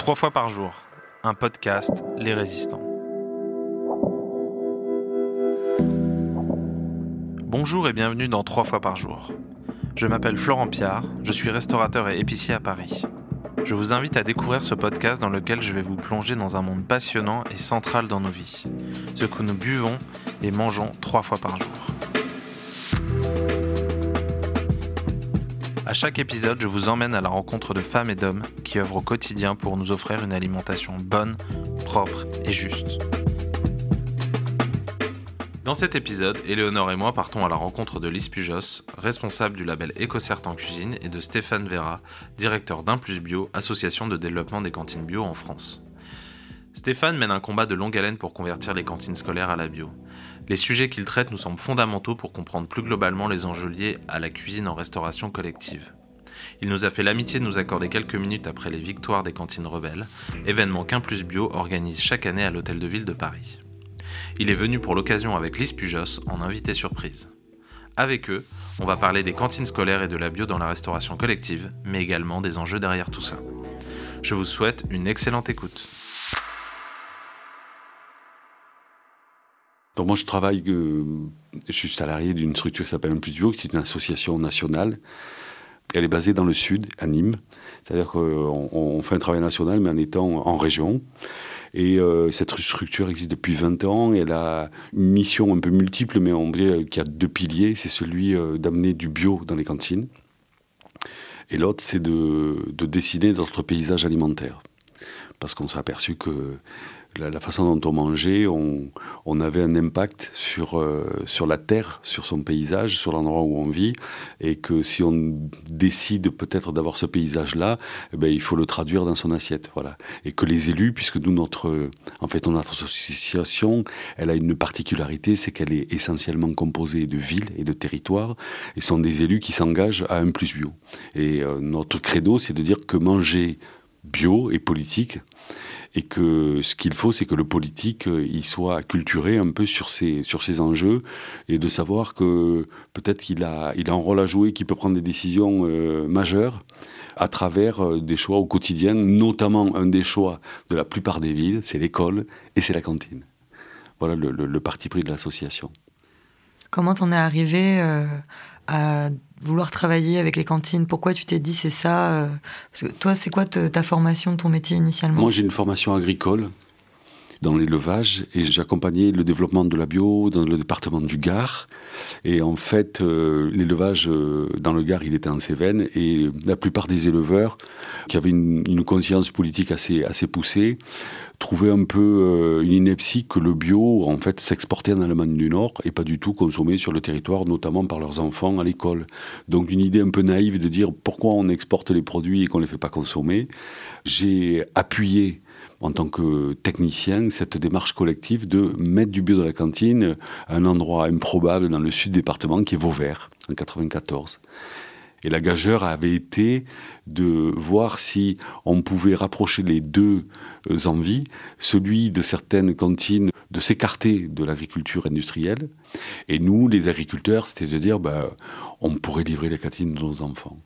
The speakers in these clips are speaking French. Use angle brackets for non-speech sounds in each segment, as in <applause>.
Trois fois par jour, un podcast Les Résistants. Bonjour et bienvenue dans Trois fois par jour. Je m'appelle Florent Piard, je suis restaurateur et épicier à Paris. Je vous invite à découvrir ce podcast dans lequel je vais vous plonger dans un monde passionnant et central dans nos vies, ce que nous buvons et mangeons trois fois par jour. À chaque épisode, je vous emmène à la rencontre de femmes et d'hommes qui œuvrent au quotidien pour nous offrir une alimentation bonne, propre et juste. Dans cet épisode, Éléonore et moi partons à la rencontre de Lise Pujos, responsable du label EcoCert en cuisine, et de Stéphane Vera, directeur d'Un Plus Bio, association de développement des cantines bio en France. Stéphane mène un combat de longue haleine pour convertir les cantines scolaires à la bio. Les sujets qu'il traite nous semblent fondamentaux pour comprendre plus globalement les enjeux liés à la cuisine en restauration collective. Il nous a fait l'amitié de nous accorder quelques minutes après les victoires des cantines rebelles, événement qu'un plus bio organise chaque année à l'Hôtel de Ville de Paris. Il est venu pour l'occasion avec Lise Pujos en invité surprise. Avec eux, on va parler des cantines scolaires et de la bio dans la restauration collective, mais également des enjeux derrière tout ça. Je vous souhaite une excellente écoute. Donc moi je travaille, euh, je suis salarié d'une structure qui s'appelle Plus Bio, qui est une association nationale. Elle est basée dans le sud, à Nîmes. C'est-à-dire qu'on fait un travail national, mais en étant en région. Et euh, cette structure existe depuis 20 ans. Elle a une mission un peu multiple, mais on dirait qu'il y a deux piliers. C'est celui euh, d'amener du bio dans les cantines. Et l'autre, c'est de, de décider de notre paysage alimentaire. Parce qu'on s'est aperçu que la, façon dont on mangeait, on, avait un impact sur, euh, sur la terre, sur son paysage, sur l'endroit où on vit, et que si on décide peut-être d'avoir ce paysage-là, eh ben, il faut le traduire dans son assiette. Voilà. Et que les élus, puisque nous, notre, en fait, notre association, elle a une particularité, c'est qu'elle est essentiellement composée de villes et de territoires, et sont des élus qui s'engagent à un plus bio. Et euh, notre credo, c'est de dire que manger bio et politique, et que ce qu'il faut, c'est que le politique euh, il soit culturé un peu sur ces, sur ces enjeux et de savoir que peut-être qu'il a, il a un rôle à jouer, qu'il peut prendre des décisions euh, majeures à travers euh, des choix au quotidien, notamment un des choix de la plupart des villes, c'est l'école et c'est la cantine. Voilà le, le, parti pris de l'association. Comment t'en es arrivé à vouloir travailler avec les cantines Pourquoi tu t'es dit c'est ça euh, Parce que toi, c'est quoi ta formation, ton métier initialement? Moi, j'ai une formation agricole dans l'élevage et j'accompagnais le développement de la bio dans le département du Gard. Et en fait, euh, l'élevage euh, dans le Gard, il était en Cévennes et la plupart des éleveurs qui avaient une, conscience politique assez, assez poussée trouvaient un peu euh, une ineptie que le bio, en fait, s'exportait en Allemagne du Nord et pas du tout consommé sur le territoire, notamment par leurs enfants à l'école. Donc une idée un peu naïve de dire pourquoi on exporte les produits et qu'on ne les fait pas consommer. J'ai appuyé en tant que technicien, cette démarche collective de mettre du bio dans la cantine à un endroit improbable dans le sud département qui est Vauvert, en 94. Et la gageure avait été de voir si on pouvait rapprocher les deux envies, celui de certaines cantines de s'écarter de l'agriculture industrielle, et nous, les agriculteurs, c'était de dire, ben, on pourrait livrer les cantines de nos enfants.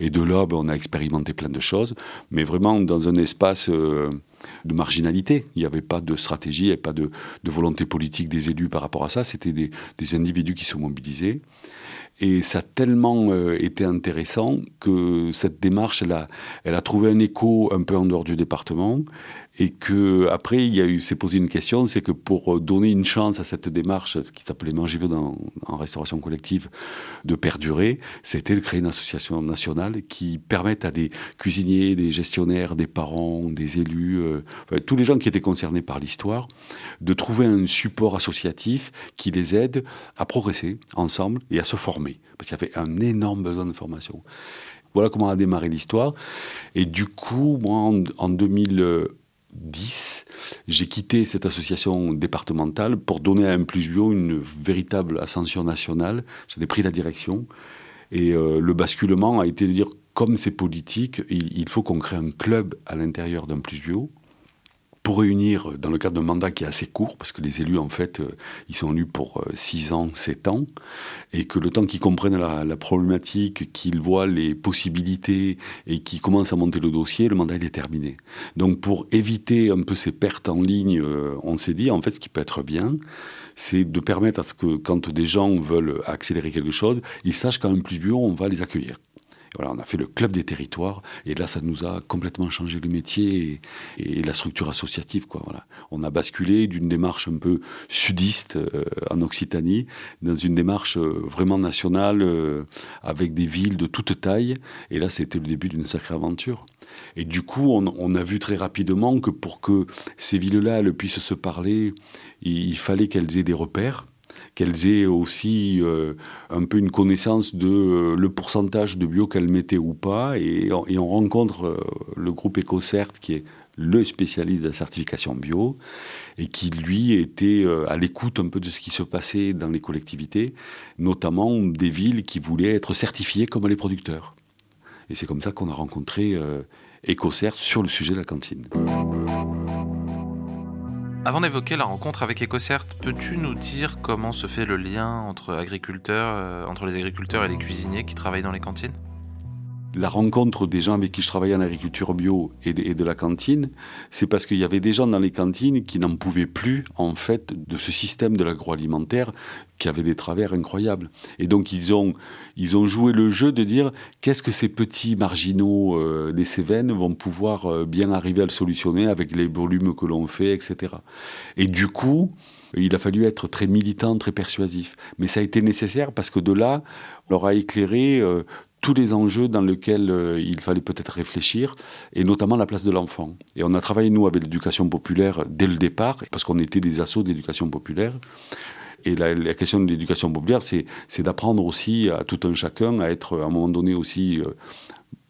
Et de là, ben, on a expérimenté plein de choses, mais vraiment dans un espace euh, de marginalité. Il n'y avait pas de stratégie, il n'y avait pas de, volonté politique des élus par rapport à ça. C'était des, individus qui se mobilisaient. Et ça a tellement euh, été intéressant que cette démarche, elle a trouvé un écho un peu en dehors du département et que après il y a eu s'est posé une question, c'est que pour donner une chance à cette démarche, ce qui s'appelait Manger dans, en restauration collective, de perdurer, c'était de créer une association nationale qui permette à des cuisiniers, des gestionnaires, des parents, des élus, euh, tous les gens qui étaient concernés par l'histoire, de trouver un support associatif qui les aide à progresser ensemble et à se former, parce qu'il y avait un énorme besoin de formation. Voilà comment a démarré l'histoire. Et du coup, moi, en, en 2000 10, j'ai quitté cette association départementale pour donner à un plus bio une véritable ascension nationale. J'en ai pris la direction. Et euh, le basculement a été de dire, comme c'est politique, il, faut qu'on crée un club à l'intérieur d'un plus bio. Pour réunir, dans le cadre d'un mandat qui est assez court, parce que les élus, en fait, euh, ils sont élus pour 6 ans, 7 ans, et que le temps qu'ils comprennent la, problématique, qu'ils voient les possibilités et qu'ils commencent à monter le dossier, le mandat est terminé. Donc pour éviter un peu ces pertes en ligne, on s'est dit, en fait, ce qui peut être bien, c'est de permettre à ce que quand des gens veulent accélérer quelque chose, ils sachent qu'en plus bio, on va les accueillir. On a fait le club des territoires et là, ça nous a complètement changé le métier et, la structure associative. Quoi. On a basculé d'une démarche un peu sudiste euh, en Occitanie dans une démarche euh, vraiment nationale euh, avec des villes de toute taille. Et là, c'était le début d'une sacrée aventure. Et du coup, on, a vu très rapidement que pour que ces villes-là puissent se parler, il, fallait qu'elles aient des repères qu'elles aient aussi euh, un peu une connaissance de euh, le pourcentage de bio qu'elles mettaient ou pas. Et, on rencontre euh, le groupe EcoCert, qui est le spécialiste de la certification bio, et qui, lui, était à l'écoute un peu de ce qui se passait dans les collectivités, notamment des villes qui voulaient être certifiées comme les producteurs. Et c'est comme ça qu'on a rencontré EcoCert sur le sujet de la cantine. Avant d'évoquer la rencontre avec EcoCert, peux-tu nous dire comment se fait le lien euh, entre les agriculteurs et les cuisiniers qui travaillent dans les cantines? La rencontre des gens avec qui je travaillais en agriculture bio et de, la cantine, c'est parce qu'il y avait des gens dans les cantines qui n'en pouvaient plus, en fait, de ce système de l'agroalimentaire qui avait des travers incroyables. Et donc, ils ont, ils ont joué le jeu de dire qu'est-ce que ces petits marginaux euh, des Cévennes vont pouvoir euh, bien arriver à le solutionner avec les volumes que l'on fait, etc. Et du coup, il a fallu être très militant, très persuasif. Mais ça a été nécessaire parce que de là, on leur a éclairé euh, tous les enjeux dans lesquels euh, il fallait peut-être réfléchir, et notamment la place de l'enfant. Et on a travaillé, nous, avec l'éducation populaire dès le départ, parce qu'on était des assauts d'éducation populaire. Et la, question de l'éducation populaire, c'est d'apprendre aussi à tout un chacun à être, à un moment donné, aussi euh,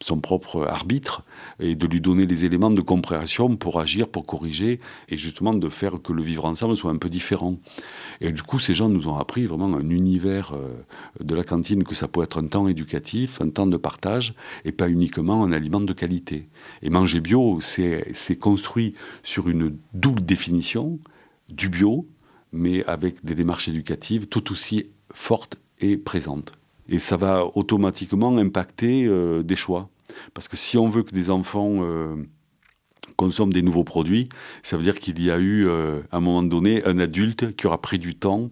son propre arbitre et de lui donner les éléments de compréhension pour agir, pour corriger et justement de faire que le vivre ensemble soit un peu différent. Et du coup, ces gens nous ont appris vraiment un univers euh, de la cantine, que ça peut être un temps éducatif, un temps de partage et pas uniquement un aliment de qualité. Et manger bio, c'est construit sur une double définition du bio, mais avec des démarches éducatives tout aussi fortes et présentes. Et ça va automatiquement impacter euh, des choix. Parce que si on veut que des enfants euh, consomment des nouveaux produits, ça veut dire qu'il y a eu, euh, à un moment donné, un adulte qui aura pris du temps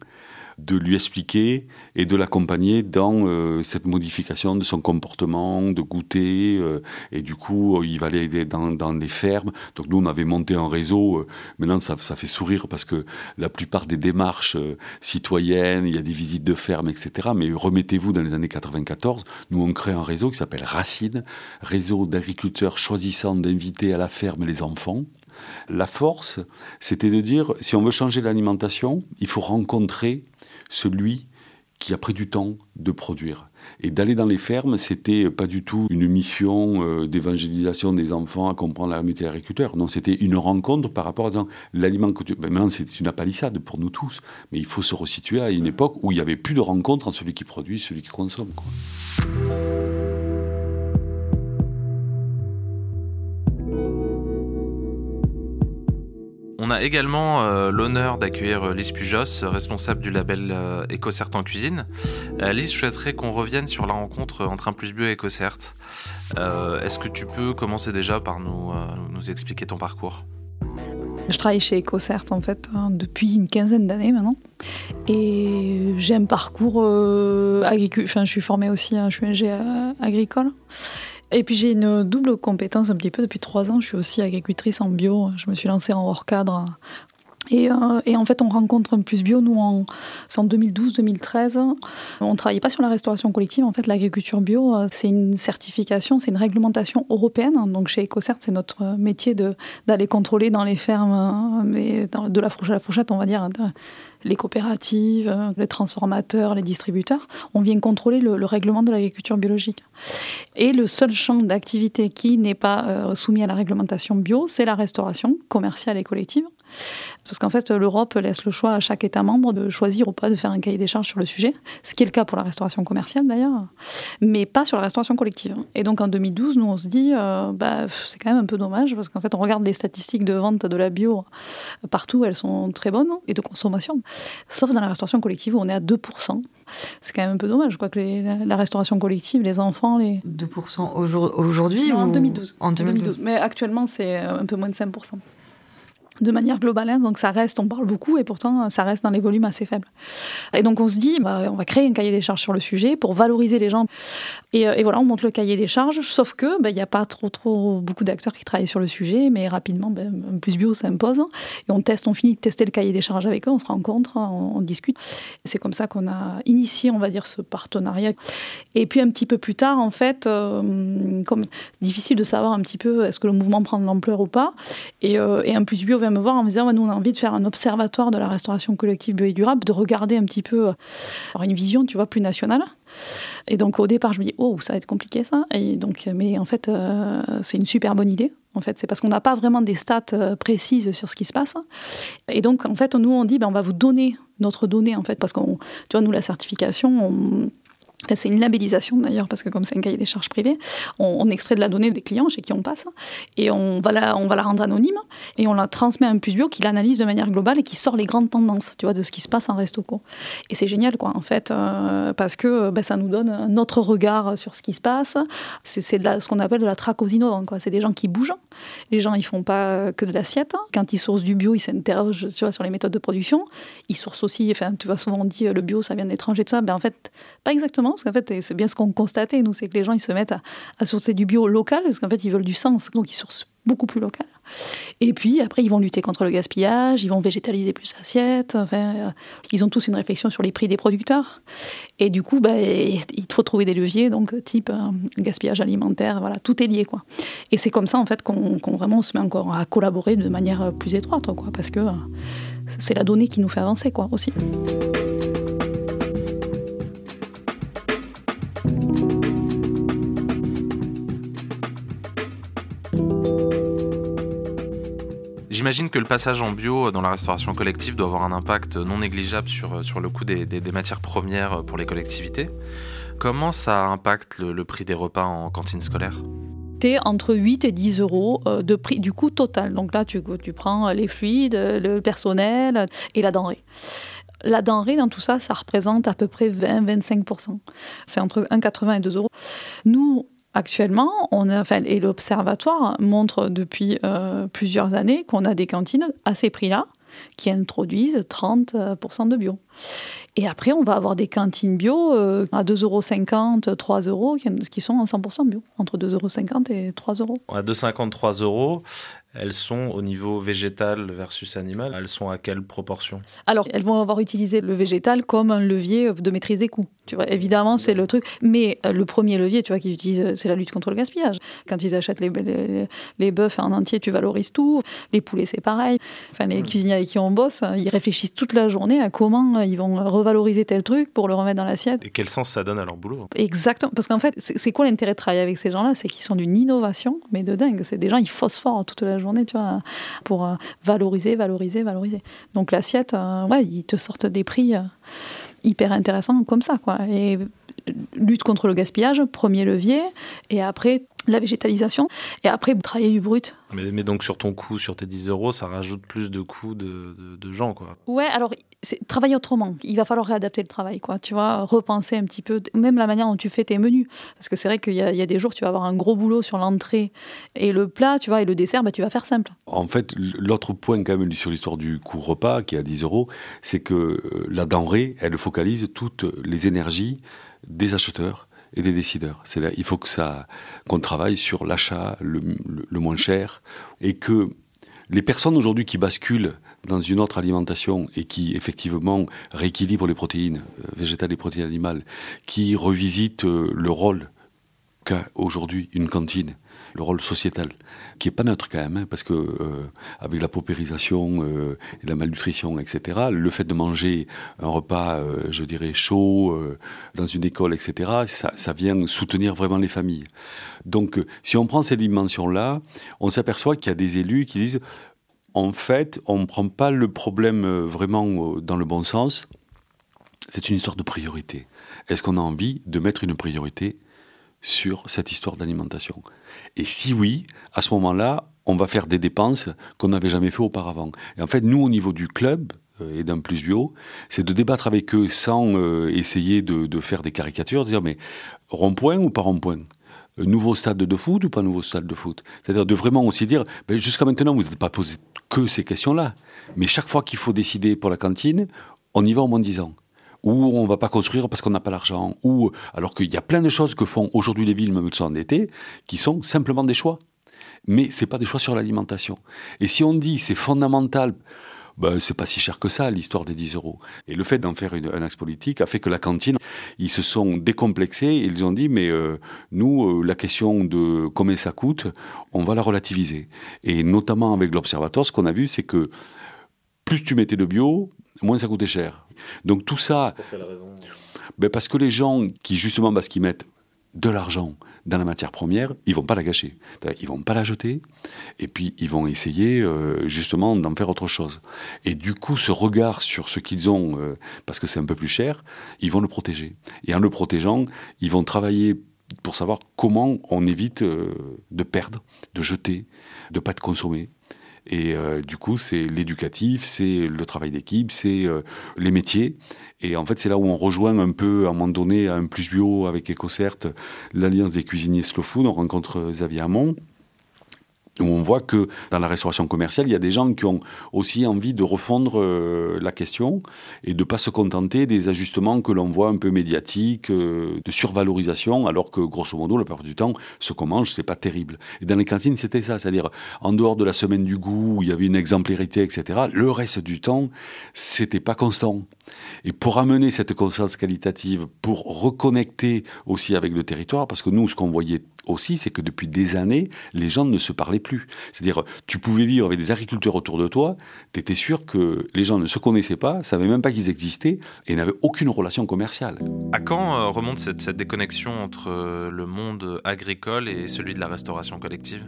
de lui expliquer et de l'accompagner dans euh, cette modification de son comportement, de goûter. Euh, et du coup, il va aller dans, dans, les fermes. Donc nous, on avait monté un réseau. Euh, maintenant, ça, ça, fait sourire parce que la plupart des démarches citoyennes, il y a des visites de fermes, etc. Mais remettez-vous dans les années 94, nous, on crée un réseau qui s'appelle Racine, réseau d'agriculteurs choisissant d'inviter à la ferme les enfants. La force, c'était de dire, si on veut changer l'alimentation, il faut rencontrer celui qui a pris du temps de produire. Et d'aller dans les fermes, c'était pas du tout une mission euh, d'évangélisation des enfants à comprendre la métier d'agriculteur. Non, c'était une rencontre par rapport à l'aliment que tu... Ben, maintenant, c'est une palissade pour nous tous. Mais il faut se resituer à une époque où il n'y avait plus de rencontre entre celui qui produit et celui qui consomme. On a également euh, l'honneur d'accueillir euh, Lise Pujos, responsable du label euh, EcoCert en cuisine. Lise, je souhaiterais qu'on revienne sur la rencontre entre un plus bio et EcoCert. Est-ce que tu peux commencer déjà par nous, expliquer ton parcours? Je travaille chez EcoCert en fait hein, depuis une quinzaine d'années maintenant. Et j'ai un parcours agricole. Enfin, je suis formée aussi, hein, je suis ingénieur agricole. Et puis j'ai une double compétence un petit peu. Depuis trois ans, je suis aussi agricultrice en bio. Je me suis lancée en hors cadre. Et, euh, et en fait, on rencontre un plus bio, nous, en, en 2012-2013. On ne travaillait pas sur la restauration collective. En fait, l'agriculture bio, euh, c'est une certification, c'est une réglementation européenne. Donc chez EcoCert, c'est notre métier d'aller contrôler dans les fermes, euh, mais de la fourchette à la fourchette, on va dire, les coopératives, les transformateurs, les distributeurs. On vient contrôler le, règlement de l'agriculture biologique. Et le seul champ d'activité qui n'est pas soumis à la réglementation bio, c'est la restauration commerciale et collective. Parce qu'en fait, l'Europe laisse le choix à chaque État membre de choisir ou pas de faire un cahier des charges sur le sujet, ce qui est le cas pour la restauration commerciale d'ailleurs, mais pas sur la restauration collective. Et donc en 2012, nous on se dit, euh, bah, c'est quand même un peu dommage, parce qu'en fait, on regarde les statistiques de vente de la bio partout, elles sont très bonnes, et de consommation, sauf dans la restauration collective où on est à 2%. C'est quand même un peu dommage, quoi, que la, restauration collective, les enfants, les... 2% aujourd'hui ou... En 2012. En 2012. Mais actuellement, c'est un peu moins de 5% de manière globale. Hein. donc ça reste, on parle beaucoup et pourtant ça reste dans les volumes assez faibles. Et donc on se dit, bah, on va créer un cahier des charges sur le sujet pour valoriser les gens. Et, euh, voilà, on monte le cahier des charges, sauf que bah, il n'y a pas trop, trop beaucoup d'acteurs qui travaillent sur le sujet, mais rapidement, bah, plus bio s'impose. Et on teste, on finit de tester le cahier des charges avec eux, on se rencontre, on, discute. C'est comme ça qu'on a initié, on va dire, ce partenariat. Et puis un petit peu plus tard, en fait, euh, comme difficile de savoir un petit peu est-ce que le mouvement prend de l'ampleur ou pas, et, euh, et un plus bio vient me voir en me disant, nous, on a envie de faire un observatoire de la restauration collective bio et durable, de regarder un petit peu, euh, avoir une vision, tu vois, plus nationale. Et donc, au départ, je me dis, oh, ça va être compliqué, ça. Et donc, mais en fait, euh, c'est une super bonne idée. En fait, c'est parce qu'on n'a pas vraiment des stats euh, précises sur ce qui se passe. Et donc, en fait, nous, on dit, ben, on va vous donner notre donnée, en fait, parce qu'on, tu vois, nous, la certification, on, c'est une labellisation d'ailleurs, parce que comme c'est un cahier des charges privé, on, extrait de la donnée des clients chez qui on passe et on va, la, rendre anonyme et on la transmet à un plus bio qui l'analyse de manière globale et qui sort les grandes tendances tu vois, de ce qui se passe en resto. Et c'est génial, quoi, en fait, euh, parce que ben, ça nous donne un autre regard sur ce qui se passe. C'est ce qu'on appelle de la traque aux innovants. C'est des gens qui bougent. Les gens, ils font pas que de l'assiette. Quand ils sourcent du bio, ils s'interrogent sur les méthodes de production. Ils sourcent aussi, enfin, tu vois, souvent on dit le bio, ça vient de l'étranger, tout ça. Ben, en fait, pas exactement parce qu'en fait, c'est bien ce qu'on constatait, nous, c'est que les gens, ils se mettent à, sourcer du bio local, parce qu'en fait, ils veulent du sens, donc ils sourcent beaucoup plus local. Et puis, après, ils vont lutter contre le gaspillage, ils vont végétaliser plus l'assiette, enfin, euh, ils ont tous une réflexion sur les prix des producteurs. Et du coup, bah, il faut trouver des leviers, donc type euh, gaspillage alimentaire, voilà, tout est lié, quoi. Et c'est comme ça, en fait, qu'on vraiment se met encore à collaborer de manière plus étroite, quoi, parce que euh, c'est la donnée qui nous fait avancer, quoi, aussi. J'imagine que le passage en bio dans la restauration collective doit avoir un impact non négligeable sur, sur le coût des, matières premières pour les collectivités. Comment ça impacte le, prix des repas en cantine scolaire? Entre 8 et 10 euros euh, de prix du coût total. Donc là, tu, tu prends les fluides, le personnel et la denrée. La denrée, dans tout ça, ça représente à peu près 20-25%. C'est entre 1,80 et 2 euros. Nous, Actuellement, on a, enfin, et l'Observatoire montre depuis euh, plusieurs années qu'on a des cantines à ces prix-là qui introduisent 30% de bio. Et après, on va avoir des cantines bio euh, à 2,50 3 euros, qui sont en 100% bio, entre 2,50 et 3 euros. À 2,50 3 euros, elles sont au niveau végétal versus animal, elles sont à quelle proportion? Alors, elles vont avoir utilisé le végétal comme un levier de maîtrise des coûts. Tu vois, évidemment, c'est le truc. Mais euh, le premier levier, tu vois, qu'ils utilisent, c'est la lutte contre le gaspillage. Quand ils achètent les, les, les bœufs en entier, tu valorises tout. Les poulets, c'est pareil. Enfin, les cuisiniers avec qui on bosse, ils réfléchissent toute la journée à comment ils vont revaloriser tel truc pour le remettre dans l'assiette. Et quel sens ça donne à leur boulot Exactement. Parce qu'en fait, c'est quoi l'intérêt de travailler avec ces gens-là? C'est qu'ils sont d'une innovation, mais de dingue. C'est des gens, ils phosphorent toute la journée tu vois, pour euh, valoriser, valoriser, valoriser. Donc l'assiette, euh, ouais, ils te sortent des prix euh, hyper intéressants comme ça, quoi. Et lutte contre le gaspillage, premier levier, et après la végétalisation, et après travailler du brut. Mais, donc sur ton coût, sur tes 10 euros, ça rajoute plus de coûts de, de, gens, quoi. Ouais, alors travailler autrement. Il va falloir réadapter le travail, quoi. Tu vois, repenser un petit peu, même la manière dont tu fais tes menus. Parce que c'est vrai qu'il y, a des jours, tu vas avoir un gros boulot sur l'entrée et le plat, tu vois, et le dessert, bah, tu vas faire simple. En fait, l'autre point quand même sur l'histoire du coût repas, qui est à 10 euros, c'est que euh, la denrée, elle focalise toutes les énergies des acheteurs et des décideurs. C'est là, il faut que ça, qu'on travaille sur l'achat le, moins cher et que les personnes aujourd'hui qui basculent dans une autre alimentation et qui effectivement rééquilibrent les protéines euh, végétales et protéines animales, qui revisitent euh, le rôle qu'a aujourd'hui une cantine le rôle sociétal, qui est pas neutre quand même, hein, parce que euh, avec la paupérisation et la malnutrition, etc., le fait de manger un repas, je dirais, chaud dans une école, etc., ça, vient soutenir vraiment les familles. Donc, si on prend ces dimensions-là, on s'aperçoit qu'il y a des élus qui disent en fait, on ne prend pas le problème euh, vraiment euh, dans le bon sens. C'est une histoire de priorité. Est-ce qu'on a envie de mettre une priorité sur cette histoire d'alimentation? Et si oui, à ce moment-là, on va faire des dépenses qu'on n'avait jamais fait auparavant. Et en fait, nous, au niveau du club euh, et d'un plus bio, c'est de débattre avec eux sans essayer de, faire des caricatures, de dire mais rond-point ou pas rond-point? Nouveau stade de foot ou pas nouveau stade de foot? C'est-à-dire de vraiment aussi dire, ben, jusqu'à maintenant, vous n'êtes pas posé que ces questions-là. Mais chaque fois qu'il faut décider pour la cantine, on y va en moins de ans. Ou on ne va pas construire parce qu'on n'a pas l'argent. Ou alors qu'il y a plein de choses que font aujourd'hui les villes, même en été, qui sont simplement des choix. Mais ce n'est pas des choix sur l'alimentation. Et si on dit c'est fondamental ben, c'est pas si cher que ça, l'histoire des 10 euros. Et le fait d'en faire un axe politique a fait que la cantine, ils se sont décomplexés et ils ont dit, mais euh, nous, euh, la question de combien ça coûte, on va la relativiser. Et notamment avec l'Observatoire, ce qu'on a vu, c'est que plus tu mettais de bio, moins ça coûtait cher. Donc tout ça... Pour quelle raison? Ben Parce que les gens qui, justement, parce qu'ils mettent de l'argent dans la matière première, ils vont pas la gâcher. Ils vont pas la jeter, et puis ils vont essayer euh, justement d'en faire autre chose. Et du coup, ce regard sur ce qu'ils ont, euh, parce que c'est un peu plus cher, ils vont le protéger. Et en le protégeant, ils vont travailler pour savoir comment on évite euh, de perdre, de jeter, de pas de consommer. Et du coup, c'est l'éducatif, c'est le travail d'équipe, c'est les métiers. Et en fait, c'est là où on rejoint un peu, à un moment donné, à un plus bio avec EcoCert, l'Alliance des cuisiniers slow food. On rencontre Xavier Hamon où on voit que dans la restauration commerciale, il y a des gens qui ont aussi envie de refondre euh, la question et de ne pas se contenter des ajustements que l'on voit un peu médiatiques, euh, de survalorisation, alors que grosso modo, la plupart du temps, ce qu'on mange, c'est pas terrible. Et dans les cantines, c'était ça, c'est-à-dire en dehors de la semaine du goût, où il y avait une exemplarité, etc., le reste du temps, c'était pas constant. Et pour amener cette conscience qualitative, pour reconnecter aussi avec le territoire, parce que nous, ce qu'on voyait aussi, c'est que depuis des années, les gens ne se parlaient C'est-à-dire, tu pouvais vivre avec des agriculteurs autour de toi, tu étais sûr que les gens ne se connaissaient pas, savaient même pas qu'ils existaient et n'avaient aucune relation commerciale. À quand euh, remonte cette, cette déconnexion entre euh, le monde agricole et celui de la restauration collective?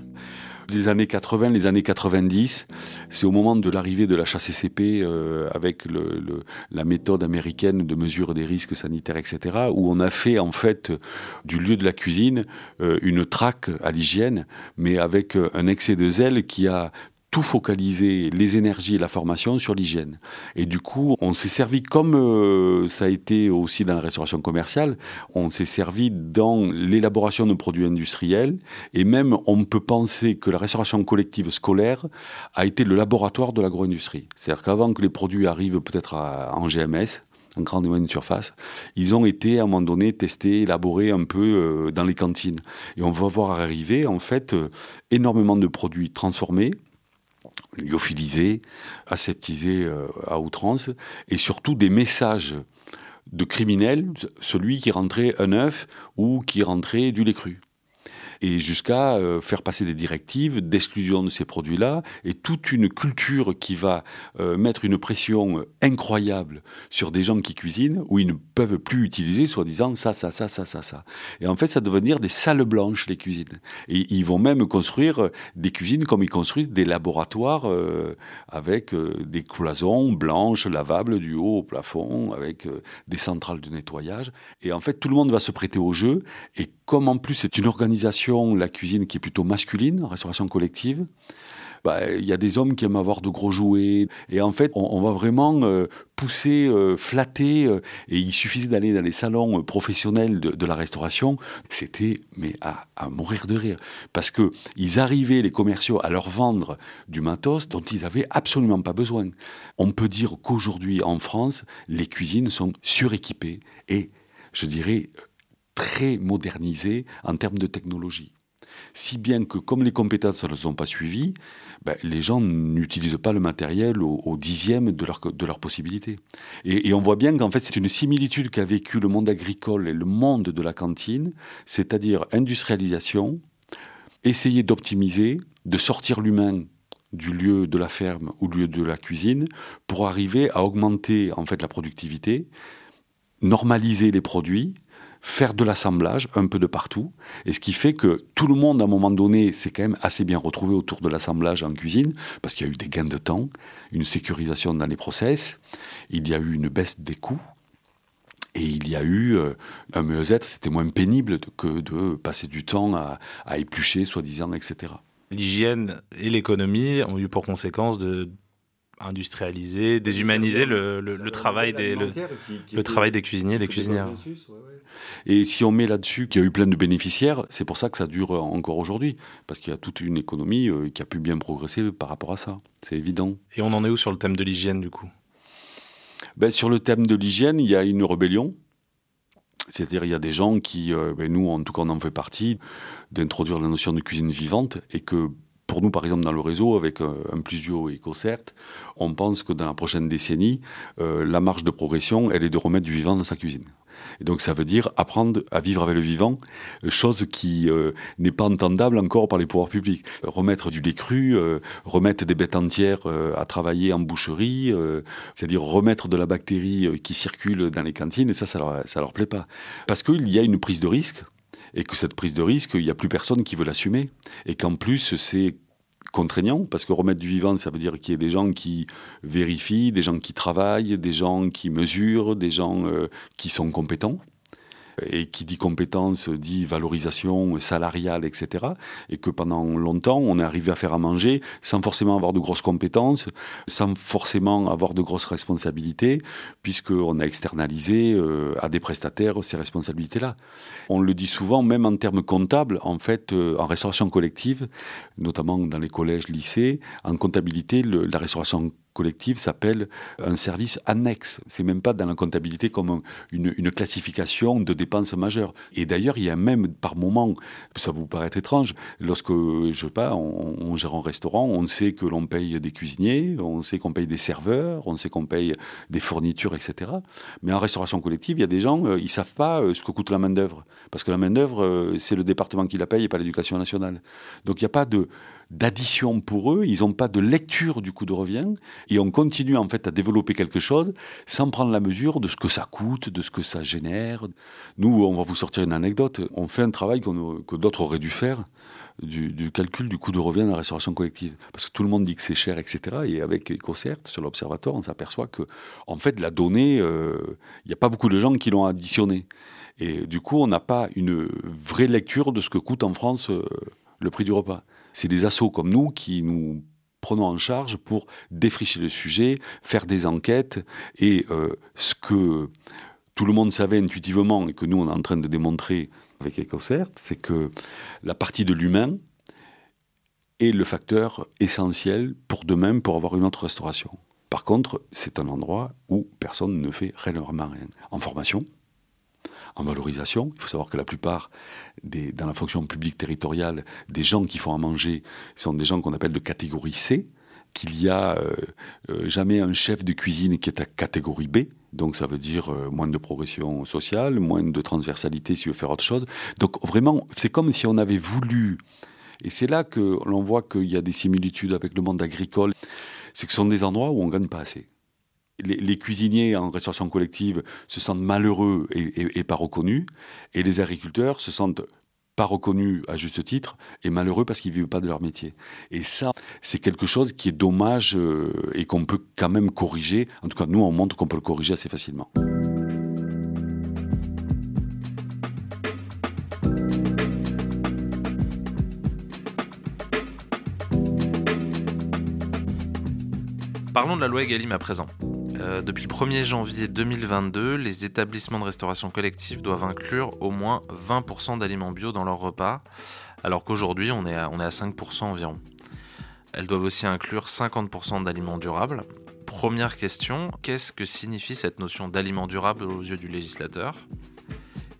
Les années 80, les années 90, c'est au moment de l'arrivée de la chasse euh, avec la méthode américaine de mesure des risques sanitaires, etc., où on a fait en fait du lieu de la cuisine euh, une traque à l'hygiène, mais avec euh, un excès de zèle qui a tout focaliser les énergies et la formation sur l'hygiène. Et du coup, on s'est servi, comme euh, ça a été aussi dans la restauration commerciale, on s'est servi dans l'élaboration de produits industriels, et même on peut penser que la restauration collective scolaire a été le laboratoire de l'agro-industrie. C'est-à-dire qu'avant que les produits arrivent peut-être en GMS, en grande et moyenne surface, ils ont été à un moment donné testés, élaborés un peu euh, dans les cantines. Et on va voir arriver en fait euh, énormément de produits transformés, lyophilisés, aseptisés euh, à outrance, et surtout des messages de criminels, celui qui rentrait un œuf ou qui rentrait du lait cru et jusqu'à euh, faire passer des directives d'exclusion de ces produits-là, et toute une culture qui va euh, mettre une pression incroyable sur des gens qui cuisinent, où ils ne peuvent plus utiliser, soi-disant, ça, ça, ça, ça, ça, ça. Et en fait, ça devenir des salles blanches, les cuisines. Et ils vont même construire des cuisines comme ils construisent des laboratoires euh, avec des cloisons blanches, lavables, du haut au plafond, avec des centrales de nettoyage. Et en fait, tout le monde va se prêter au jeu, comme en plus c'est une organisation, la cuisine qui est plutôt masculine, restauration collective, bah, il y a des hommes qui aiment avoir de gros jouets. Et en fait, on, va vraiment euh, pousser, euh, flatter. Euh, et il suffisait d'aller dans les salons professionnels de, la restauration. C'était mais à, mourir de rire. Parce que ils arrivaient, les commerciaux, à leur vendre du matos dont ils n'avaient absolument pas besoin. On peut dire qu'aujourd'hui, en France, les cuisines sont suréquipées et, je dirais, très modernisé en termes de technologie. Si bien que comme les compétences ne sont pas suivies, ben, les gens n'utilisent pas le matériel au, dixième de leur, de leur possibilité. Et, on voit bien qu'en fait c'est une similitude qu'a vécu le monde agricole et le monde de la cantine, c'est-à-dire industrialisation, essayer d'optimiser, de sortir l'humain du lieu de la ferme ou lieu de la cuisine pour arriver à augmenter en fait la productivité, normaliser les produits faire de l'assemblage un peu de partout, et ce qui fait que tout le monde, à un moment donné, s'est quand même assez bien retrouvé autour de l'assemblage en cuisine, parce qu'il y a eu des gains de temps, une sécurisation dans les process, il y a eu une baisse des coûts, et il y a eu euh, un mieux-être, c'était moins pénible que de passer du temps à, à éplucher, soi-disant, etc. L'hygiène et l'économie ont eu pour conséquence de industrialiser, déshumaniser le, le, travail des, le, travail des cuisiniers et des cuisinières. Et si on met là-dessus qu'il y a eu plein de bénéficiaires, c'est pour ça que ça dure encore aujourd'hui, parce qu'il y a toute une économie euh, qui a pu bien progresser par rapport à ça, c'est évident. Et on en est où sur le thème de l'hygiène du coup? Ben, Sur le thème de l'hygiène, il y a une rébellion. C'est-à-dire, il y a des gens qui, euh, ben, nous en tout cas on en fait partie, d'introduire la notion de cuisine vivante et que pour nous, par exemple, dans le réseau, avec euh, un plus bio et EcoCert, on pense que dans la prochaine décennie, euh, la marge de progression, elle est de remettre du vivant dans sa cuisine. Et donc ça veut dire apprendre à vivre avec le vivant, chose qui euh, n'est pas entendable encore par les pouvoirs publics. Remettre du lait cru, remettre des bêtes entières à travailler en boucherie, c'est-à-dire remettre de la bactérie qui circule dans les cantines, et ça, ça leur, ça leur plaît pas. Parce qu'il y a une prise de risque et que cette prise de risque, il n'y a plus personne qui veut l'assumer, et qu'en plus c'est contraignant, parce que remettre du vivant, ça veut dire qu'il y ait des gens qui vérifient, des gens qui travaillent, des gens qui mesurent, des gens euh, qui sont compétents et qui dit compétence dit valorisation salariale, etc. Et que pendant longtemps, on est arrivé à faire à manger sans forcément avoir de grosses compétences, sans forcément avoir de grosses responsabilités, puisqu'on a externalisé euh, à des prestataires ces responsabilités-là. On le dit souvent, même en termes comptables, en fait, euh, en restauration collective, notamment dans les collèges, lycées, en comptabilité, la restauration collective s'appelle un service annexe. C'est même pas dans la comptabilité comme une, classification de dépenses majeures. Et d'ailleurs, il y a même par moment, ça vous paraît étrange, lorsque je sais pas, on, gère un restaurant, on sait que l'on paye des cuisiniers, on sait qu'on paye des serveurs, on sait qu'on paye des fournitures, etc. Mais en restauration collective, il y a des gens, euh, ils savent pas euh, ce que coûte la main d'œuvre, parce que la main d'œuvre, euh, c'est le département qui la paye et pas l'éducation nationale. Donc il n'y a pas de d'addition pour eux, ils n'ont pas de lecture du coût de revient, et on continue en fait à développer quelque chose sans prendre la mesure de ce que ça coûte, de ce que ça génère. Nous, on va vous sortir une anecdote, on fait un travail que d'autres auraient dû faire, du, calcul du coût de revient dans la restauration collective. Parce que tout le monde dit que c'est cher, etc. Et avec EcoCert, sur l'Observatoire, on s'aperçoit que, en fait, la donnée, euh, il n'y a pas beaucoup de gens qui l'ont additionnée. Et du coup, on n'a pas une vraie lecture de ce que coûte en France euh, le prix du repas c'est des assos comme nous qui nous prenons en charge pour défricher le sujet, faire des enquêtes et euh, ce que tout le monde savait intuitivement et que nous on est en train de démontrer avec EcoCert, c'est que la partie de l'humain est le facteur essentiel pour demain pour avoir une autre restauration. Par contre, c'est un endroit où personne ne fait réellement rien. En formation, en valorisation. Il faut savoir que la plupart, des, dans la fonction publique territoriale, des gens qui font à manger sont des gens qu'on appelle de catégorie C, qu'il y a euh, euh, jamais un chef de cuisine qui est à catégorie B. Donc ça veut dire euh, moins de progression sociale, moins de transversalité s'il veut faire autre chose. Donc vraiment, c'est comme si on avait voulu, et c'est là que l'on voit qu'il y a des similitudes avec le monde agricole, c'est que ce sont des endroits où on ne gagne pas assez les, cuisiniers en restauration collective se sentent malheureux et, pas reconnus, et les agriculteurs se sentent pas reconnus à juste titre et malheureux parce qu'ils vivent pas de leur métier. Et ça, c'est quelque chose qui est dommage euh, et qu'on peut quand même corriger. En tout cas, nous, on montre qu'on peut le corriger assez facilement. Parlons de la loi Egalim à présent. Euh, depuis le 1er janvier 2022, les établissements de restauration collective doivent inclure au moins 20% d'aliments bio dans leurs repas, alors qu'aujourd'hui on, est à, on est à 5% environ. Elles doivent aussi inclure 50% d'aliments durables. Première question, qu'est-ce que signifie cette notion d'aliment durable aux yeux du législateur?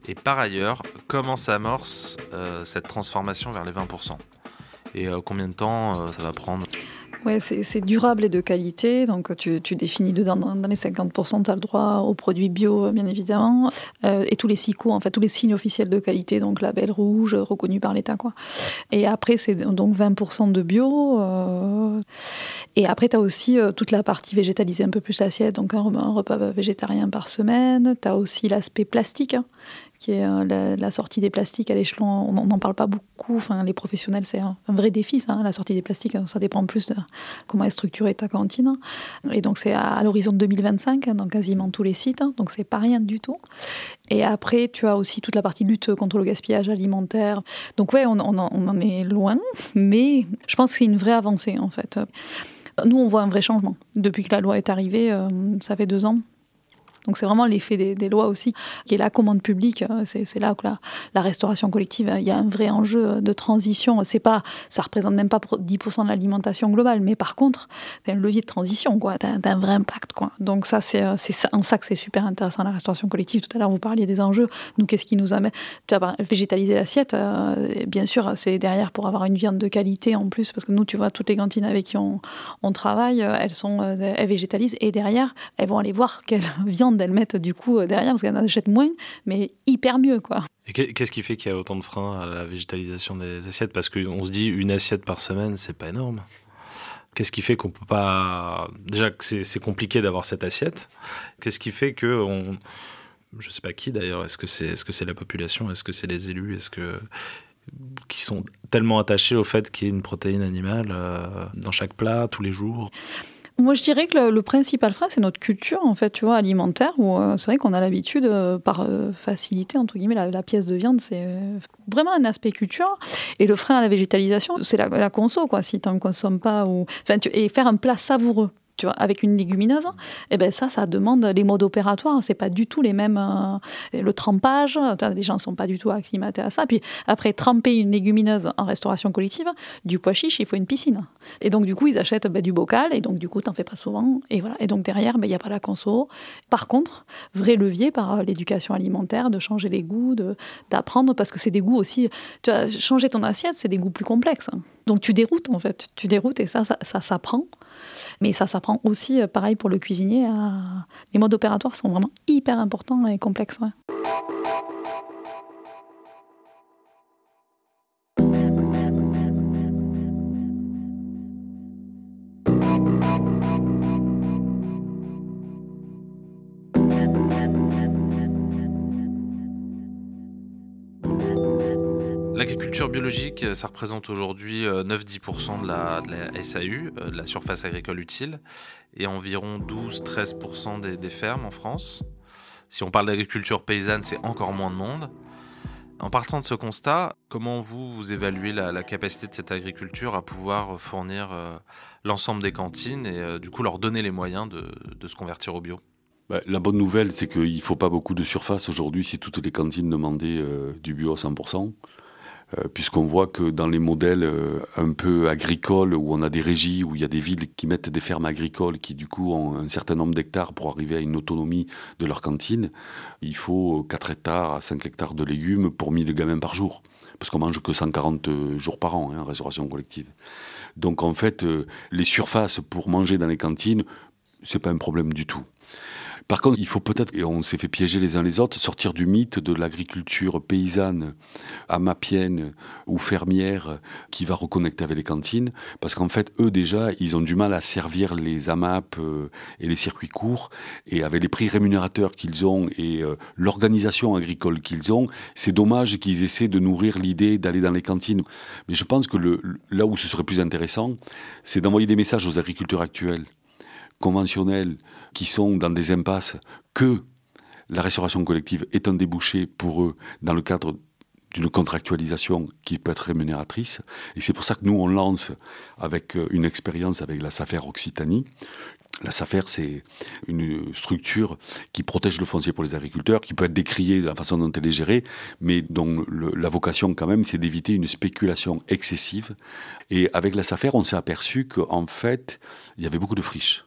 Et par ailleurs, comment s'amorce euh, cette transformation vers les 20% Et euh, combien de temps ça va prendre? Ouais, c'est durable et de qualité. Donc, tu, définis dedans, dans, les 50%, tu as le droit aux produits bio, bien évidemment. Euh, et tous les SICO, en tous les signes officiels de qualité, donc label rouge, reconnu par l'État. Et après, c'est donc 20% de bio. Euh, et après, tu as aussi euh, toute la partie végétalisée, un peu plus l'assiette, donc un, repas végétarien par semaine. Tu as aussi l'aspect plastique, hein, qui est euh, la, sortie des plastiques à l'échelon. On n'en parle pas beaucoup. Enfin, les professionnels, c'est un, vrai défi, ça. Hein, la sortie des plastiques, ça dépend plus de comment est structurée ta cantine. Et donc, c'est à, l'horizon de 2025, hein, dans quasiment tous les sites. Hein, donc, c'est pas rien du tout. Et après, tu as aussi toute la partie lutte contre le gaspillage alimentaire. Donc, ouais, on, on en est loin, mais je pense que c'est une vraie avancée, en fait. Nous, on voit un vrai changement. Depuis que la loi est arrivée, euh, ça fait deux ans, donc c'est vraiment l'effet des, lois aussi, qui est la commande publique. Euh, c'est là que la, restauration collective, il y a un vrai enjeu de transition. C'est pas, ça représente même pas 10% de l'alimentation globale, mais par contre, c'est un levier de transition, quoi. T'as un vrai impact, quoi. Donc ça, c'est en ça que c'est super intéressant la restauration collective. Tout à l'heure, vous parliez des enjeux. Nous, qu'est-ce qui nous amène Tu végétaliser l'assiette, euh, bien sûr, c'est derrière pour avoir une viande de qualité en plus, parce que nous, tu vois, toutes les cantines avec qui on, on travaille, euh, elles sont, elles végétalisent, et derrière, elles vont aller voir quelle <laughs> viande d'elles mettent du coup euh, derrière parce qu'elles en achètent moins, mais hyper mieux quoi. Et qu'est-ce qui fait qu'il y a autant de freins à la végétalisation des assiettes? Parce qu'on se dit une assiette par semaine, c'est pas énorme. Qu'est-ce qui fait qu'on peut pas déjà c'est compliqué d'avoir cette assiette. Qu'est-ce qui fait que on je sais pas qui d'ailleurs, est-ce que c'est est-ce que c'est la population, est-ce que c'est les élus, est-ce que qui sont tellement attachés au fait qu'il y ait une protéine animale euh, dans chaque plat tous les jours? Moi, je dirais que le, principal frein, c'est notre culture, en fait, tu vois, alimentaire, où euh, c'est vrai qu'on a l'habitude, euh, par euh, facilité, entre guillemets, la, pièce de viande, c'est vraiment un aspect culture. Et le frein à la végétalisation, c'est la, la, conso, quoi, si tu n'en consommes pas. Ou... Et faire un plat savoureux tu vois, avec une légumineuse, et eh ben ça, ça demande les modes opératoires. C'est pas du tout les mêmes. Euh, le trempage, les gens sont pas du tout acclimatés à ça. Puis après, tremper une légumineuse en restauration collective, du pois chiche, il faut une piscine. Et donc, du coup, ils achètent ben, du bocal, et donc, du coup, t'en fais pas souvent. Et voilà. Et donc, derrière, ben, il n'y a pas la conso. Par contre, vrai levier par euh, l'éducation alimentaire, de changer les goûts, d'apprendre, parce que c'est des goûts aussi. Tu vois, changer ton assiette, c'est des goûts plus complexes. Donc, tu déroutes, en fait. Tu déroutes, et ça, ça s'apprend. Mais ça s'apprend aussi, euh, pareil pour le cuisinier. Les modes opératoires sont vraiment hyper importants et complexes. L'agriculture biologique, euh, ça représente aujourd'hui 9-10% euh, de la, SAU, euh, de la surface agricole utile, et environ 12-13% des, fermes en France. Si on parle d'agriculture paysanne, c'est encore moins de monde. En partant de ce constat, comment vous, vous évaluez la, capacité de cette agriculture à pouvoir fournir l'ensemble des cantines et du coup leur donner les moyens de, se convertir au bio? Bah, la bonne nouvelle, c'est qu'il ne faut pas beaucoup de surface aujourd'hui si toutes les cantines demandaient du bio à 100%. Euh, puisqu'on voit que dans les modèles euh, un peu agricoles, où on a des régies, où il y a des villes qui mettent des fermes agricoles, qui du coup ont un certain nombre d'hectares pour arriver à une autonomie de leur cantine, il faut 4 hectares à 5 hectares de légumes pour 1000 gamins par jour, parce qu'on mange que 140 jours par an hein, en restauration collective. Donc en fait, euh, les surfaces pour manger dans les cantines, c'est pas un problème du tout. Par contre, il faut peut-être, et on s'est fait piéger les uns les autres, sortir du mythe de l'agriculture paysanne, amapienne ou fermière qui va reconnecter avec les cantines, parce qu'en fait, eux déjà, ils ont du mal à servir les AMAP euh, et les circuits courts, et avec les prix rémunérateurs qu'ils ont et euh, l'organisation agricole qu'ils ont, c'est dommage qu'ils essaient de nourrir l'idée d'aller dans les cantines. Mais je pense que là où ce serait plus intéressant, c'est d'envoyer des messages aux agriculteurs actuels conventionnels qui sont dans des impasses que la restauration collective est un débouché pour eux dans le cadre d'une contractualisation qui peut être rémunératrice. Et c'est pour ça que nous, on lance avec euh, une expérience avec la SAFER Occitanie. La SAFER, c'est une structure qui protège le foncier pour les agriculteurs, qui peut être décriée de la façon dont elle est gérée, mais dont la vocation quand même, c'est d'éviter une spéculation excessive. Et avec la SAFER, on s'est aperçu qu'en fait, il y avait beaucoup de friches.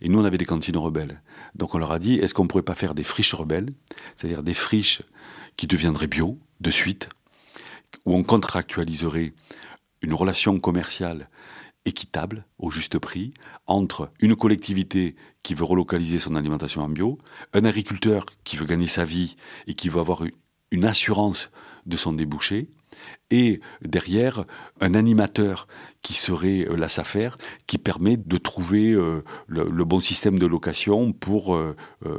Et nous, on avait des cantines rebelles. Donc on leur a dit, est-ce qu'on ne pourrait pas faire des friches rebelles, c'est-à-dire des friches qui deviendraient bio de suite, où on contractualiserait une relation commerciale équitable, au juste prix, entre une collectivité qui veut relocaliser son alimentation en bio, un agriculteur qui veut gagner sa vie et qui veut avoir une assurance de son débouché, et derrière un animateur qui serait euh, la SAFER, qui permet de trouver euh, le, bon système de location pour euh,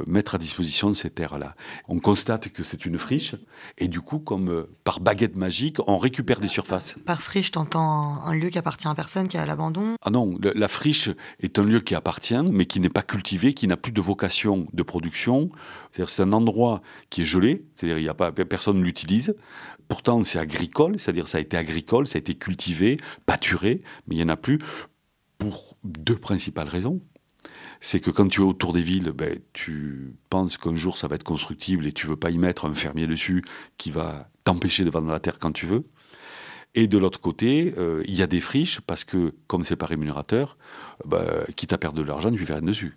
mettre à disposition ces terres-là. On constate que c'est une friche, et du coup, comme par baguette magique, on récupère des surfaces. Par friche, t'entends un lieu qui appartient à personne, qui est à l'abandon? Ah non, la friche est un lieu qui appartient, mais qui n'est pas cultivé, qui n'a plus de vocation de production. C'est-à-dire c'est un endroit qui est gelé, c'est-à-dire il y a pas personne l'utilise. Pourtant, c'est agricole, c'est-à-dire ça a été agricole, ça a été cultivé, pâturé, mais il n'y en a plus pour deux principales raisons. C'est que quand tu es autour des villes, ben, tu penses qu'un jour ça va être constructible et tu veux pas y mettre un fermier dessus qui va t'empêcher de vendre la terre quand tu veux. Et de l'autre côté, euh, il y a des friches parce que, comme c'est pas rémunérateur, ben, quitte à perdre de l'argent, tu fais rien dessus.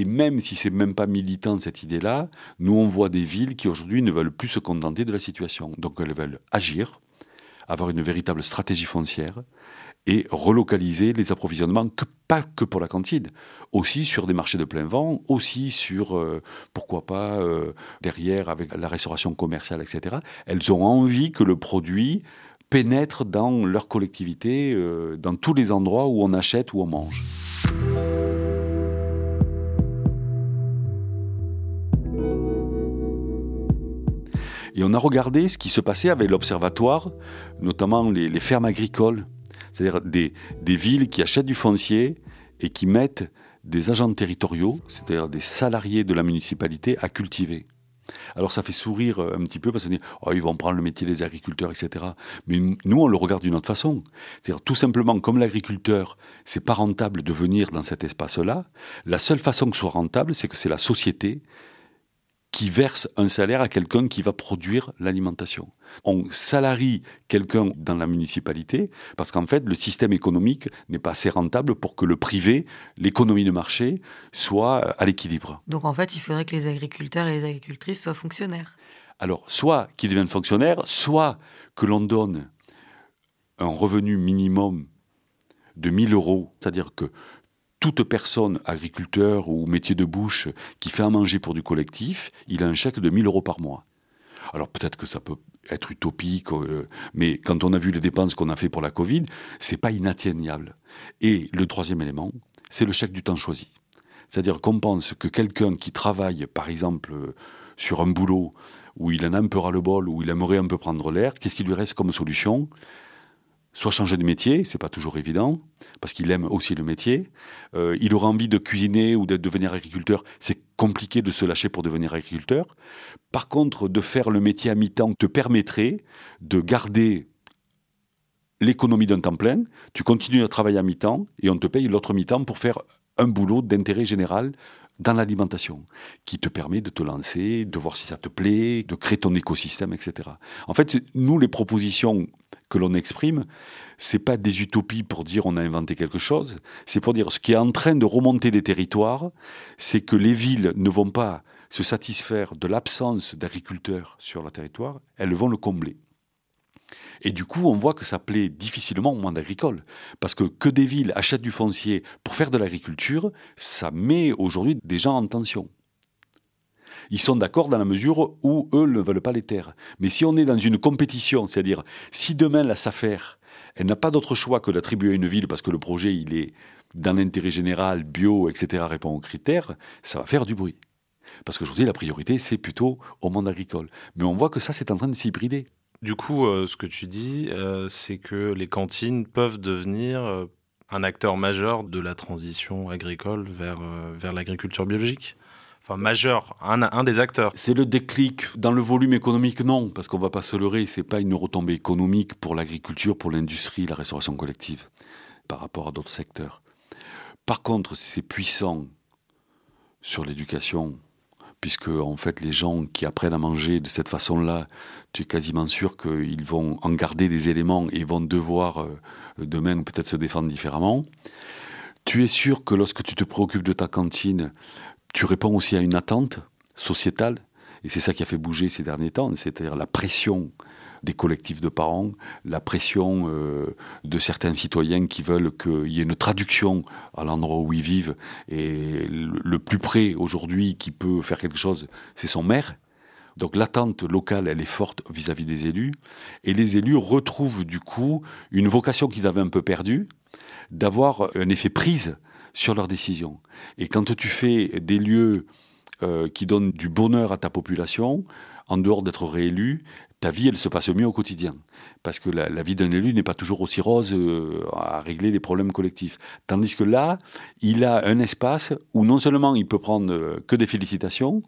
Et même si c'est même pas militant cette idée-là, nous on voit des villes qui aujourd'hui ne veulent plus se contenter de la situation. Donc elles veulent agir, avoir une véritable stratégie foncière et relocaliser les approvisionnements, que, pas que pour la cantine, aussi sur des marchés de plein vent, aussi sur, euh, pourquoi pas, euh, derrière avec la restauration commerciale, etc. Elles ont envie que le produit pénètre dans leur collectivité, euh, dans tous les endroits où on achète ou on mange. Et on a regardé ce qui se passait avec l'observatoire, notamment les, fermes agricoles, c'est-à-dire des, villes qui achètent du foncier et qui mettent des agents territoriaux, c'est-à-dire des salariés de la municipalité, à cultiver. Alors ça fait sourire un petit peu parce qu'on dit oh, ils vont prendre le métier des agriculteurs, etc. Mais nous, on le regarde d'une autre façon. C'est-à-dire tout simplement, comme l'agriculteur, c'est pas rentable de venir dans cet espace-là, la seule façon que ce soit rentable, c'est que c'est la société qui verse un salaire à quelqu'un qui va produire l'alimentation. On salarie quelqu'un dans la municipalité parce qu'en fait, le système économique n'est pas assez rentable pour que le privé, l'économie de marché, soit à l'équilibre. Donc en fait, il faudrait que les agriculteurs et les agricultrices soient fonctionnaires. Alors, soit qu'ils deviennent fonctionnaires, soit que l'on donne un revenu minimum de 1000 euros, c'est-à-dire que toute personne, agriculteur ou métier de bouche, qui fait à manger pour du collectif, il a un chèque de 1000 euros par mois. Alors peut-être que ça peut être utopique, euh, mais quand on a vu les dépenses qu'on a fait pour la Covid, c'est pas inatteignable. Et le troisième élément, c'est le chèque du temps choisi. C'est-à-dire qu'on pense que quelqu'un qui travaille, par exemple, sur un boulot où il en a un peu ras-le-bol, où il aimerait un peu prendre l'air, qu'est-ce qui lui reste comme solution? Soit changer de métier, c'est pas toujours évident, parce qu'il aime aussi le métier. Euh, il aura envie de cuisiner ou de devenir agriculteur, c'est compliqué de se lâcher pour devenir agriculteur. Par contre, de faire le métier à mi-temps te permettrait de garder l'économie d'un temps plein, tu continues à travailler à mi-temps et on te paye l'autre mi-temps pour faire un boulot d'intérêt général dans l'alimentation, qui te permet de te lancer, de voir si ça te plaît, de créer ton écosystème, etc. En fait, nous, les propositions que l'on exprime, c'est pas des utopies pour dire on a inventé quelque chose, c'est pour dire ce qui est en train de remonter des territoires, c'est que les villes ne vont pas se satisfaire de l'absence d'agriculteurs sur le territoire, elles vont le combler. Et du coup, on voit que ça plaît difficilement au monde agricole. Parce que que des villes achètent du foncier pour faire de l'agriculture, ça met aujourd'hui des gens en tension. Ils sont d'accord dans la mesure où eux ne veulent pas les terres. Mais si on est dans une compétition, c'est-à-dire si demain la SAFER, elle n'a pas d'autre choix que d'attribuer à une ville parce que le projet il est dans l'intérêt général, bio, etc., répond aux critères, ça va faire du bruit. Parce qu'aujourd'hui, la priorité, c'est plutôt au monde agricole. Mais on voit que ça, c'est en train de s'hybrider. Du coup, euh, ce que tu dis, euh, c'est que les cantines peuvent devenir euh, un acteur majeur de la transition agricole vers, vers l'agriculture biologique Enfin, majeur, un, un des acteurs. C'est le déclic. Dans le volume économique, non, parce qu'on ne va pas se leurrer, c'est pas une retombée économique pour l'agriculture, pour l'industrie, la restauration collective, par rapport à d'autres secteurs. Par contre, c'est puissant sur l'éducation, puisque en fait les gens qui apprennent à manger de cette façon-là, tu es quasiment sûr qu'ils vont en garder des éléments et vont devoir euh, demain peut-être se défendre différemment. Tu es sûr que lorsque tu te préoccupes de ta cantine, tu réponds aussi à une attente sociétale, et c'est ça qui a fait bouger ces derniers temps, c'est-à-dire la pression des collectifs de parents, la pression euh, de certains citoyens qui veulent qu'il y ait une traduction à l'endroit où ils vivent. Et le, plus près aujourd'hui qui peut faire quelque chose, c'est son maire. Donc l'attente locale, elle est forte vis-à-vis des élus. Et les élus retrouvent du coup une vocation qu'ils avaient un peu perdue, d'avoir un effet prise sur leurs décisions. Et quand tu fais des lieux euh, qui donnent du bonheur à ta population, en dehors d'être réélu, ta vie, elle se passe mieux au quotidien. Parce que la, vie d'un élu n'est pas toujours aussi rose euh, à régler les problèmes collectifs. Tandis que là, il a un espace où non seulement il peut prendre euh, que des félicitations,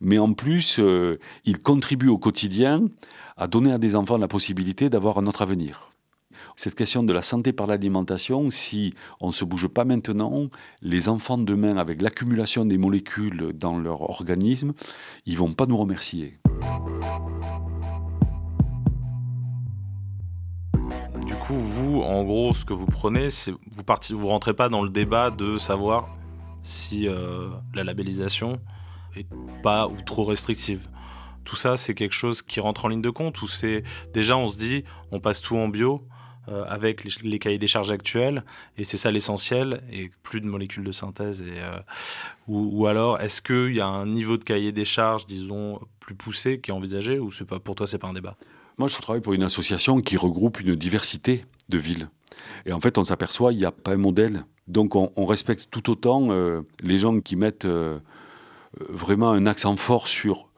mais en plus, euh, il contribue au quotidien à donner à des enfants la possibilité d'avoir un autre avenir. Cette question de la santé par l'alimentation, si on ne se bouge pas maintenant, les enfants demain, avec l'accumulation des molécules dans leur organisme, ils vont pas nous remercier. Coup, vous, en gros, ce que vous prenez, c'est vous vous rentrez pas dans le débat de savoir si euh, la labellisation est pas ou trop restrictive. Tout ça, c'est quelque chose qui rentre en ligne de compte ou c'est déjà on se dit on passe tout en bio euh, avec les, cahiers des charges actuels et c'est ça l'essentiel et plus de molécules de synthèse euh, ou, ou, alors est-ce qu'il y a un niveau de cahier des charges disons plus poussé qui est envisagé ou c'est pas pour toi c'est pas un débat? Moi, je travaille pour une association qui regroupe une diversité de villes. Et en fait, on s'aperçoit qu'il n'y a pas un modèle. Donc, on, respecte tout autant euh, les gens qui mettent euh, vraiment un accent fort sur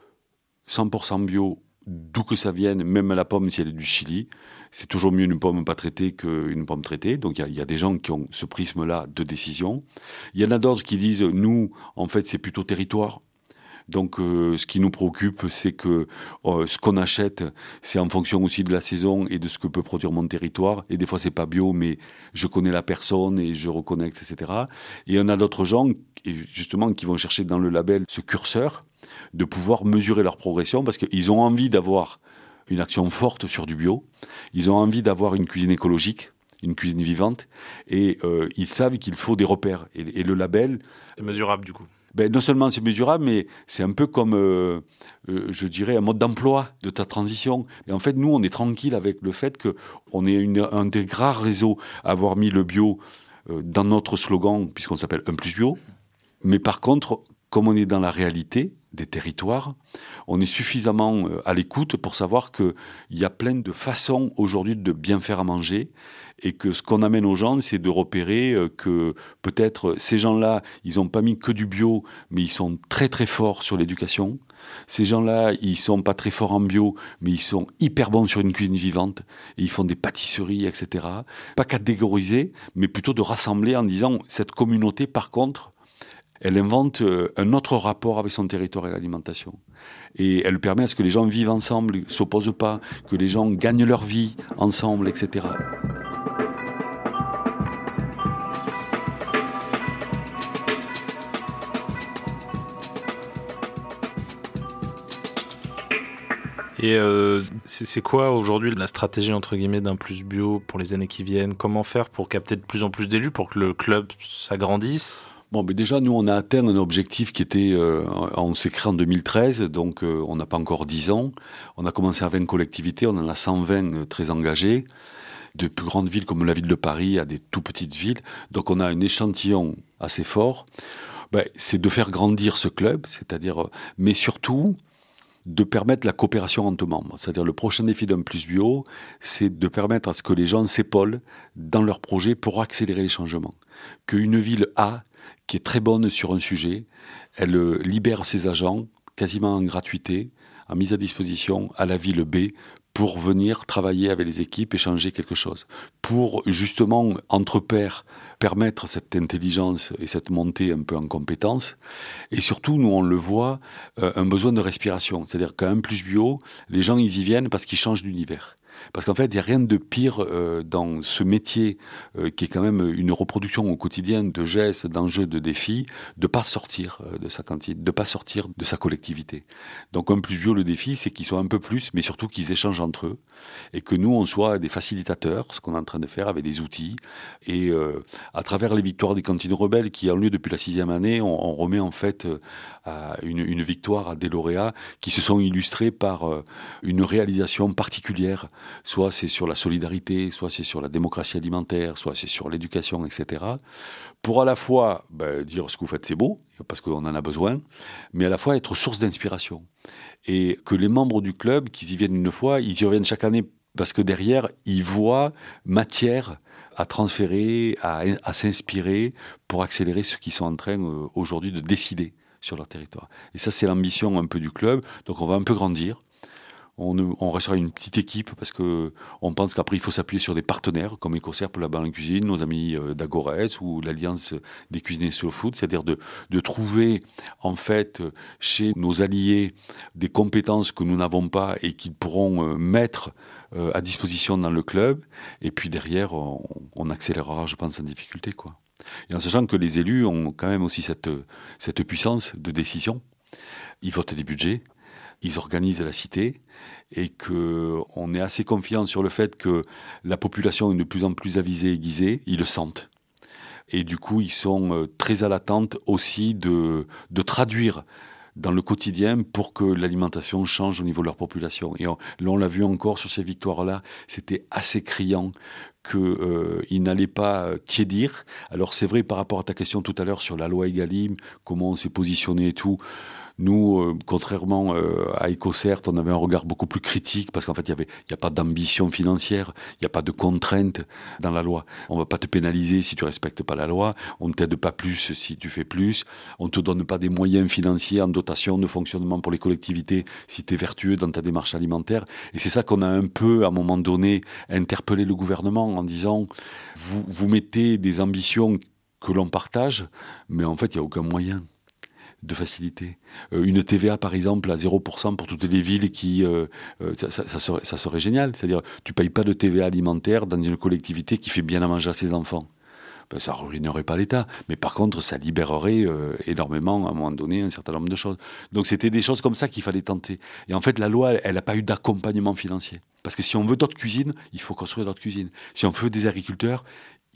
100% bio, d'où que ça vienne, même la pomme si elle est du Chili. C'est toujours mieux une pomme pas traitée qu'une pomme traitée. Donc, il y, y, a des gens qui ont ce prisme-là de décision. Il y en a d'autres qui disent, nous, en fait, c'est plutôt territoire. Donc, euh, ce qui nous préoccupe, c'est que euh, ce qu'on achète, c'est en fonction aussi de la saison et de ce que peut produire mon territoire. Et des fois, c'est pas bio, mais je connais la personne et je reconnecte, etc. Et on a d'autres gens, justement, qui vont chercher dans le label ce curseur de pouvoir mesurer leur progression parce qu'ils ont envie d'avoir une action forte sur du bio. Ils ont envie d'avoir une cuisine écologique une cuisine vivante, et euh, ils savent qu'il faut des repères. Et, et le label... C'est mesurable du coup ben, non seulement c'est mesurable, mais c'est un peu comme, euh, euh, je dirais, un mode d'emploi de ta transition. Et en fait, nous, on est tranquille avec le fait qu'on est un des rares réseaux à avoir mis le bio euh, dans notre slogan, puisqu'on s'appelle Un plus bio. Mais par contre, comme on est dans la réalité des territoires, on est suffisamment à l'écoute pour savoir qu'il y a plein de façons aujourd'hui de bien faire à manger et que ce qu'on amène aux gens, c'est de repérer euh, que peut-être ces gens-là, ils n'ont pas mis que du bio, mais ils sont très très forts sur l'éducation. Ces gens-là, ils sont pas très forts en bio, mais ils sont hyper bons sur une cuisine vivante, et ils font des pâtisseries, etc. Pas catégoriser, mais plutôt de rassembler en disant, cette communauté, par contre, elle invente euh, un autre rapport avec son territoire et l'alimentation. Et elle permet à ce que les gens vivent ensemble, ne s'opposent pas, que les gens gagnent leur vie ensemble, etc. Et euh, c'est quoi aujourd'hui la stratégie entre guillemets d'un plus bio pour les années qui viennent? Comment faire pour capter de plus en plus d'élus pour que le club s'agrandisse? Bon, mais déjà, nous, on a atteint un objectif qui était. Euh, on s'est créé en 2013, donc euh, on n'a pas encore 10 ans. On a commencé à 20 collectivités, on en a 120 très engagées, de plus grandes villes comme la ville de Paris à des tout petites villes. Donc on a un échantillon assez fort. Ben, c'est de faire grandir ce club, c'est-à-dire. Mais surtout, de permettre la coopération entre membres. C'est-à-dire le prochain défi d'un plus bio, c'est de permettre à ce que les gens s'épaulent dans leurs projets pour accélérer les changements. Qu'une ville A, qui est très bonne sur un sujet, elle libère ses agents quasiment en gratuité, en mise à disposition à la ville B pour venir travailler avec les équipes, échanger quelque chose. Pour justement, entre pairs, permettre cette intelligence et cette montée un peu en compétence. Et surtout, nous, on le voit, euh, un besoin de respiration. C'est-à-dire qu'à plus bio, les gens, ils y viennent parce qu'ils changent d'univers. Parce qu'en fait, il n'y a rien de pire euh, dans ce métier euh, qui est quand même une reproduction au quotidien de gestes, d'enjeux, de défis, de pas sortir euh, de sa cantine, de pas sortir de sa collectivité. Donc un plus vieux, le défi, c'est qu'ils soient un peu plus, mais surtout qu'ils échangent entre eux et que nous, on soit des facilitateurs, ce qu'on est en train de faire avec des outils. Et à travers les victoires des cantines rebelles qui ont lieu depuis la sixième année, on, remet en fait une, victoire à des lauréats qui se sont illustrés par une réalisation particulière soit c'est sur la solidarité, soit c'est sur la démocratie alimentaire, soit c'est sur l'éducation, etc. Pour à la fois ben, dire ce que vous faites c'est beau, parce qu'on en a besoin, mais à la fois être source d'inspiration. Et que les membres du club, qui y viennent une fois, ils y reviennent chaque année parce que derrière, ils voient matière à transférer, à, à s'inspirer pour accélérer ce qu'ils sont en train euh, aujourd'hui de décider sur leur territoire. Et ça, c'est l'ambition un peu du club. Donc on va un peu grandir. On, restera une petite équipe parce que on pense qu'après il faut s'appuyer sur des partenaires comme Écossaire pour la en cuisine, nos amis euh, d'Agorès ou l'Alliance des cuisiniers slow food, c'est-à-dire de, trouver en fait chez nos alliés des compétences que nous n'avons pas et qu'ils pourront euh, mettre euh, à disposition dans le club. Et puis derrière, on, on accélérera, je pense, en difficulté quoi. Et en sachant que les élus ont quand même aussi cette, cette puissance de décision. Ils votent des budgets, ils organisent la cité et qu'on est assez confiant sur le fait que la population est de plus en plus avisée et aiguisée, ils le sentent. Et du coup, ils sont euh, très à l'attente aussi de, de traduire dans le quotidien pour que l'alimentation change au niveau de leur population. Et on, là, on l'a vu encore sur ces victoires-là, c'était assez criant qu'ils euh, n'allaient pas tiédir. Alors c'est vrai par rapport à ta question tout à l'heure sur la loi Egalim, comment on s'est positionné et tout. Nous, euh, contrairement euh, à EcoCert, on avait un regard beaucoup plus critique parce qu'en fait, il n'y a pas d'ambition financière, il n'y a pas de contrainte dans la loi. On ne va pas te pénaliser si tu respectes pas la loi, on ne t'aide pas plus si tu fais plus, on ne te donne pas des moyens financiers en dotation de fonctionnement pour les collectivités si tu es vertueux dans ta démarche alimentaire. Et c'est ça qu'on a un peu, à un moment donné, interpellé le gouvernement en disant, vous, vous mettez des ambitions que l'on partage, mais en fait, il n'y a aucun moyen de facilité. Euh, une TVA, par exemple, à 0% pour toutes les villes qui... Euh, euh, ça, serait, ça, serait, génial. C'est-à-dire, tu payes pas de TVA alimentaire dans une collectivité qui fait bien à manger à ses enfants. Ben, ça ruinerait pas l'État. Mais par contre, ça libérerait énormément, à un moment donné, un certain nombre de choses. Donc c'était des choses comme ça qu'il fallait tenter. Et en fait, la loi, elle n'a pas eu d'accompagnement financier. Parce que si on veut d'autres cuisines, il faut construire d'autres cuisines. Si on veut des agriculteurs,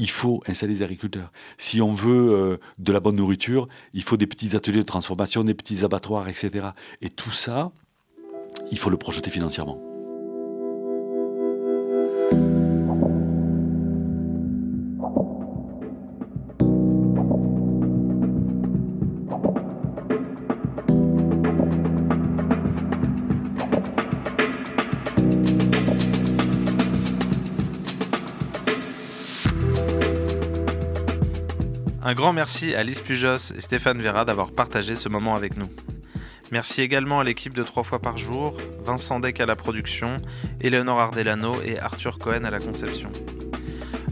il faut installer des agriculteurs. Si on veut euh, de la bonne nourriture, il faut des petits ateliers de transformation, des petits abattoirs, etc. Et tout ça, il faut le projeter financièrement. Un grand merci à Lise Pujos et Stéphane Vera d'avoir partagé ce moment avec nous. Merci également à l'équipe de 3 fois par jour, Vincent Deck à la production, Eleonore Ardelano et Arthur Cohen à la conception.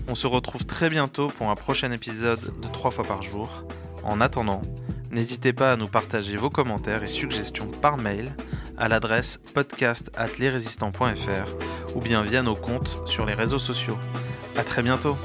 On se retrouve très bientôt pour un prochain épisode de 3 fois par jour. En attendant, n'hésitez pas à nous partager vos commentaires et suggestions par mail à l'adresse podcast ou bien via nos comptes sur les réseaux sociaux. A très bientôt